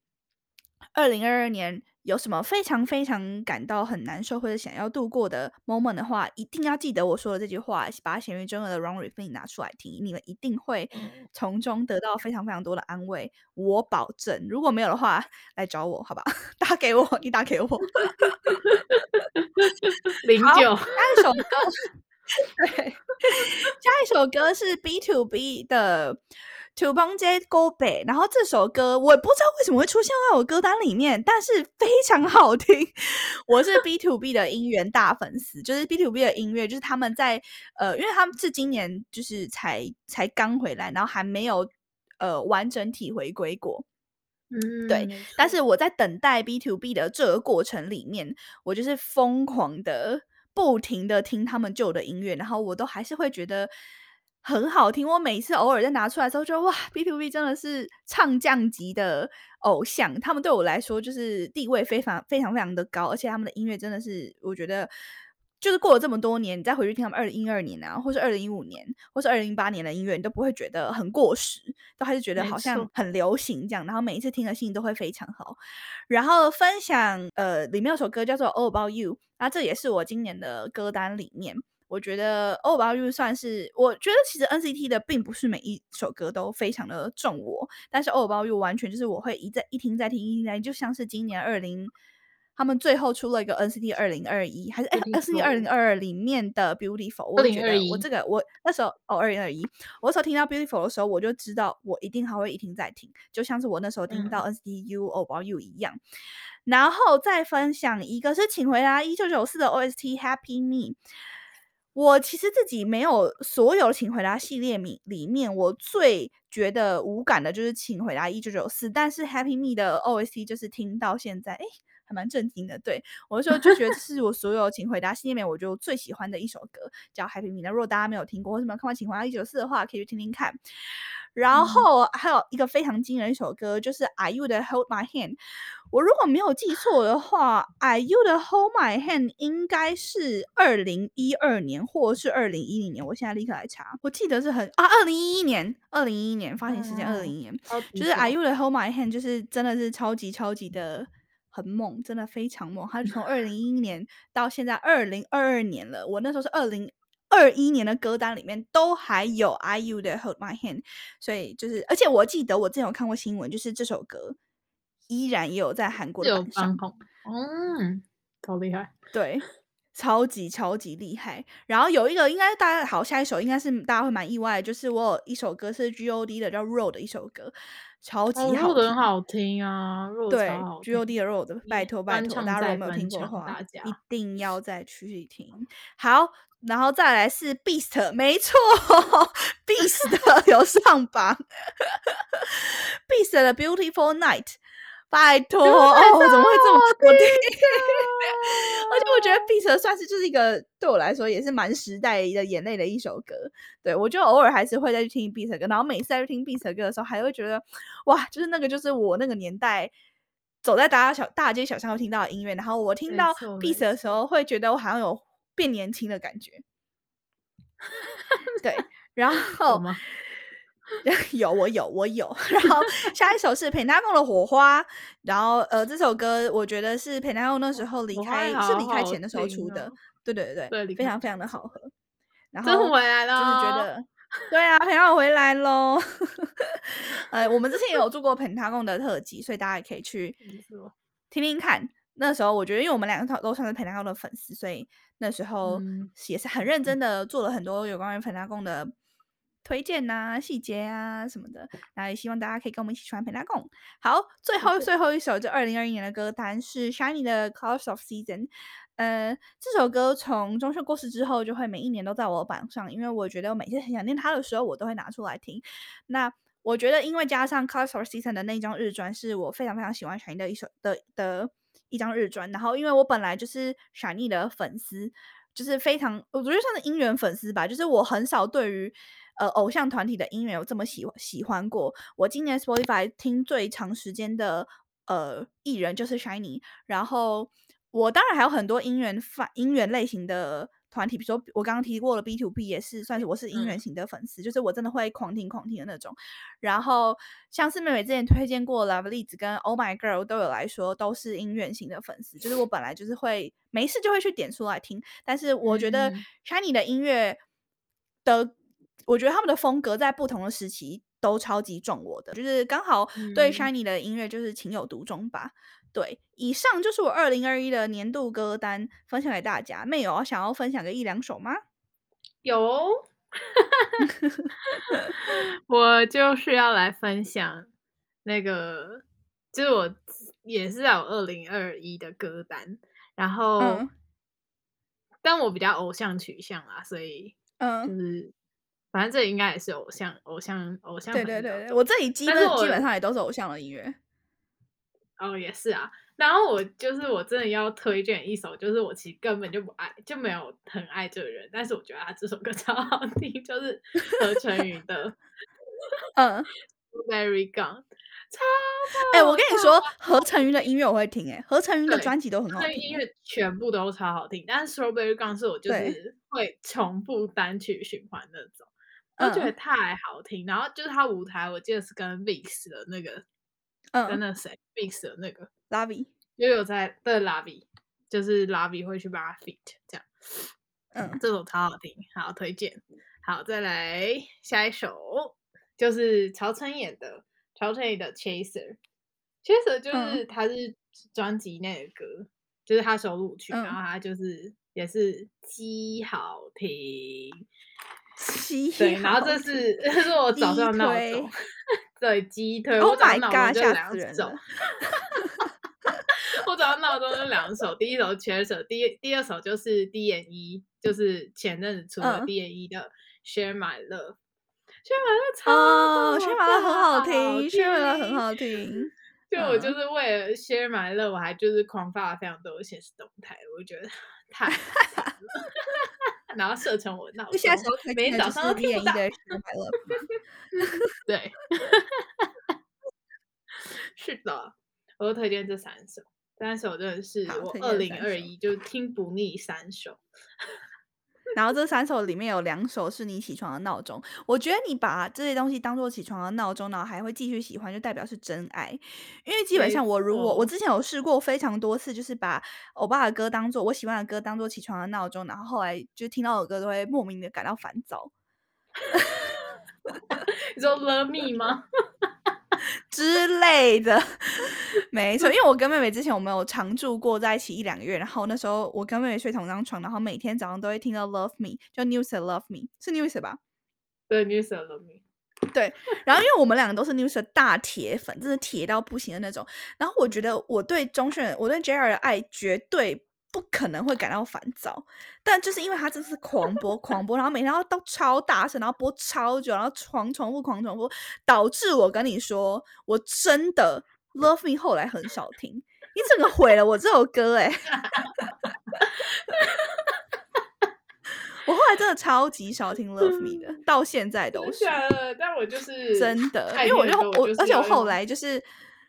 二零二二年。有什么非常非常感到很难受或者想要度过的 moment 的话，一定要记得我说的这句话，把咸鱼真的的 Run With Me 拿出来听，你们一定会从中得到非常非常多的安慰，我保证。如果没有的话，来找我好吧，[LAUGHS] 打给我，你打给我。[LAUGHS] 零九，下一首歌，[LAUGHS] 对，下一首歌是 B to B 的。To b o n g j Go Back，然后这首歌我不知道为什么会出现在我歌单里面，但是非常好听。[LAUGHS] 我是 B to B 的音源大粉丝，就是 B to B 的音乐，就是他们在呃，因为他们是今年就是才才刚回来，然后还没有呃完整体回归过。嗯，对。但是我在等待 B to B 的这个过程里面，我就是疯狂的不停的听他们旧的音乐，然后我都还是会觉得。很好听，我每次偶尔再拿出来时候，就哇，B to B 真的是唱将级的偶像，他们对我来说就是地位非常非常非常的高，而且他们的音乐真的是，我觉得就是过了这么多年，你再回去听他们二零一二年啊，或是二零一五年，或是二零一八年的音乐，你都不会觉得很过时，都还是觉得好像很流行这样，然后每一次听的心情都会非常好。然后分享呃，里面有首歌叫做《All About You》，那这也是我今年的歌单里面。我觉得《All About You》算是，我觉得其实 NCT 的并不是每一首歌都非常的中我，但是《All About You》完全就是我会一再一听再听一听再听，就像是今年二零，他们最后出了一个 NCT 二零二一，还是哎 NCT 二零二二里面的 Beautiful，我觉得我这个我那时候哦二零二一，我那时候听到 Beautiful 的时候，我就知道我一定还会一听再听，就像是我那时候听到 NCT U All About You 一样，然后再分享一个是请回答一九九四的 OST Happy Me。我其实自己没有所有请回答系列里里面，我最觉得无感的就是请回答一九九四，但是 Happy Me 的 OST 就是听到现在，哎，还蛮震惊的。对我就说就觉得这是我所有请回答系列里面我就最喜欢的一首歌，叫 Happy Me。那如果大家没有听过或者没有看过请回答一九四的话，可以去听听看。然后还有一个非常惊人一首歌，就是 Are You 的 Hold My Hand。我如果没有记错的话，Are You 的 Hold My Hand 应该是二零一二年或是二零一零年。我现在立刻来查，我记得是很啊，二零一一年，二零一一年发行时间二零一一年，就是 Are You 的 Hold My Hand，就是真的是超级超级的很猛，真的非常猛。它从二零一一年到现在二零二二年了，我那时候是二零。二一年的歌单里面都还有 IU 的 Hold My Hand，所以就是，而且我记得我之前有看过新闻，就是这首歌依然也有在韩国的榜上。嗯，超厉害，对，超级超级厉害。然后有一个应该大家好，下一首应该是大家会蛮意外，就是我有一首歌是 GOD 的叫 Road 的一首歌。超级好，很好听啊！对，G O D 的 Road，拜托拜托，大家如果没有听过的话，一定要 [LAUGHS] 再去听。好，然后再来是 Beast，没错，Beast [LAUGHS] 有上榜，[LAUGHS] Beast 的 Beautiful Night。拜托哦，怎么会这么好听？而且我觉得《碧蛇》算是就是一个对我来说也是蛮时代的眼泪的一首歌。对我就偶尔还是会再去听《碧蛇》歌，然后每次再去听《碧蛇》歌的时候，还会觉得哇，就是那个就是我那个年代走在大小大街小巷会听到的音乐。然后我听到《碧蛇》的时候，会觉得我好像有变年轻的感觉。[LAUGHS] 对，然后。[LAUGHS] 有我有我有，[LAUGHS] 然后下一首是裴大贡的火花，然后呃这首歌我觉得是裴大贡那时候离开是离开前的时候出的，对对对对，非常非常的好喝。然后回来了，就是觉得 [LAUGHS] 对啊，裴大贡回来喽。呃，我们之前也有做过裴大贡的特辑，所以大家也可以去听听看。那时候我觉得，因为我们两个都都算是裴大贡的粉丝，所以那时候也是很认真的做了很多有关于裴大贡的。推荐呐、细节啊什么的。然后也希望大家可以跟我们一起传陪他共。好，最后最后一首就二零二一年的歌单是 Shiny 的 Colors of Season。呃，这首歌从中秀过世之后，就会每一年都在我榜上，因为我觉得我每次很想念他的时候，我都会拿出来听。那我觉得，因为加上 Colors of Season 的那张日专，是我非常非常喜欢 Shiny 的一首的的一张日专。然后，因为我本来就是 Shiny 的粉丝。就是非常，我觉得算是姻缘粉丝吧。就是我很少对于呃偶像团体的音乐有这么喜喜欢过。我今年 Spotify 听最长时间的呃艺人就是 Shiny，然后我当然还有很多音源范音源类型的。团体，比如说我刚刚提过了 B to B，也是算是我是音源型的粉丝，就是我真的会狂听狂听的那种。然后像是妹妹之前推荐过 Love Liz 跟 Oh My Girl 都有来说都是音源型的粉丝，就是我本来就是会没事就会去点出来听。但是我觉得 Shiny 的音乐的，我觉得他们的风格在不同的时期都超级重我的，就是刚好对 Shiny 的音乐就是情有独钟吧。对，以上就是我二零二一的年度歌单，分享给大家。妹有想要分享个一两首吗？有，[LAUGHS] 我就是要来分享那个，就是我也是有二零二一的歌单，然后，但我比较偶像取向啊，所以，嗯，就是反正这应该也是偶像，偶像，偶像。对对对对，我这里基本基本上也都是偶像的音乐。哦，也是啊。然后我就是我真的要推荐一首，就是我其实根本就不爱，就没有很爱这个人，但是我觉得他这首歌 [LAUGHS] 超好听，就是何晨宇的，[LAUGHS] 嗯，Very Gone，超哎，我跟你说，何晨宇的音乐我会听，哎，何晨宇的专辑都很好听，音乐全部都超好听。但是 Strawberry Gone 是我就是会重复单曲循环那种，我觉得太好听。然后就是他舞台，我记得是跟 Vix 的那个。跟那谁 VIX 的那个 Lavi 又有在的 Lavi，就是 Lavi 会去帮他 fit 这样，嗯，这首超好听，好推荐。好，再来下一首，就是曹承演的曹承演的 Chaser，Chaser 就是他是专辑内的歌，就是他收录曲，然后他就是也是极好听，对，[LAUGHS] 然后这是这是我早上闹钟。[LAUGHS] 对鸡腿，我早上闹钟就两首。[LAUGHS] 我早上闹钟就两首，第一首 Chaser，第第二首就是 D N E，就是前阵子出的 D N E 的 Share My Love，Share My Love 超，Share My Love 很好听，Share My Love 很好听。就我就是为了 Share My Love，我还就是狂发了非常多的现实动态，我觉得太然后设成我闹钟，每天早上都听不到。对，是的，我都推荐这三首，三首真的是我二零二一就听不腻三首。然后这三首里面有两首是你起床的闹钟，我觉得你把这些东西当做起床的闹钟，然后还会继续喜欢，就代表是真爱。因为基本上我如果我之前有试过非常多次，就是把欧巴的歌当做我喜欢的歌当做起床的闹钟，然后后来就听到的歌都会莫名的感到烦躁。[LAUGHS] 你说 Love Me 吗？之类的，[LAUGHS] 没错，因为我跟妹妹之前我们有常住过在一起一两个月，然后那时候我跟妹妹睡同张床，然后每天早上都会听到 Love Me，叫 News Love Me，是 News 吧？对，News Love Me。对，然后因为我们两个都是 News 的大铁粉，真的铁到不行的那种。然后我觉得我对钟铉，我对 JR 的爱绝对。不可能会感到烦躁，但就是因为他真是狂播狂播，然后每天要都超大声，然后播超久，然后狂重复狂重复，导致我跟你说，我真的 Love Me 后来很少听，你整个毁了我这首歌哎！[LAUGHS] 我后来真的超级少听 Love Me 的，到现在都是。但我就是真的，因为我就我，而且我后来就是，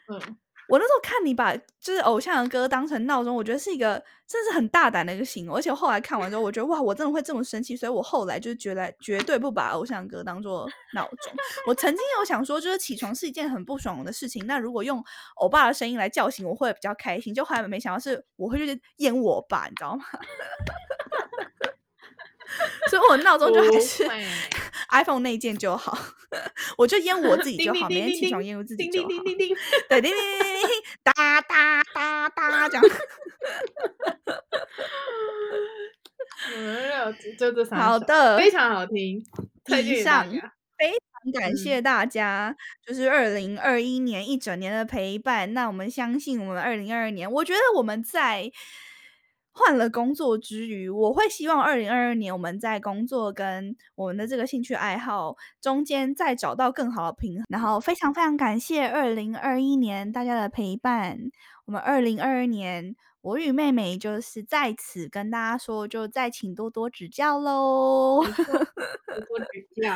嗯。我那时候看你把就是偶像的歌当成闹钟，我觉得是一个真是很大胆的一个行为。而且后来看完之后，我觉得哇，我真的会这么生气，所以我后来就是觉得绝对不把偶像歌当做闹钟。我曾经有想说，就是起床是一件很不爽的事情，那如果用欧巴的声音来叫醒我，会比较开心。就后来没想到是我会去演我爸，你知道吗？[LAUGHS] 所以我闹钟就还是 iPhone 那件就好，[LAUGHS] 我就淹我自己就好，每天起床淹我自己就好。对，叮叮叮叮叮，哒哒哒哒这样。没有，就这三好的，非常好听。以上感谢大家，就是二零二一年一整年的陪伴。那我们相信，我们二零二二年，我觉得我们在换了工作之余，我会希望二零二二年我们在工作跟我们的这个兴趣爱好中间再找到更好的平衡。然后非常非常感谢二零二一年大家的陪伴。我们二零二二年，我与妹妹就是在此跟大家说，就再请多多指教喽。多多指教。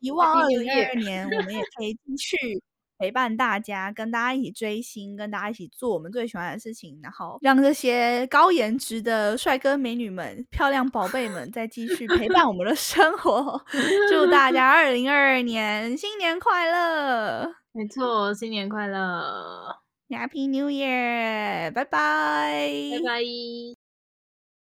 希望二零二二年我们也可以继续陪伴大家，跟大家一起追星，跟大家一起做我们最喜欢的事情，然后让这些高颜值的帅哥美女们、漂亮宝贝们再继续陪伴我们的生活。[LAUGHS] 祝大家二零二二年新年快乐！没错，新年快乐，Happy New Year！拜拜，拜拜。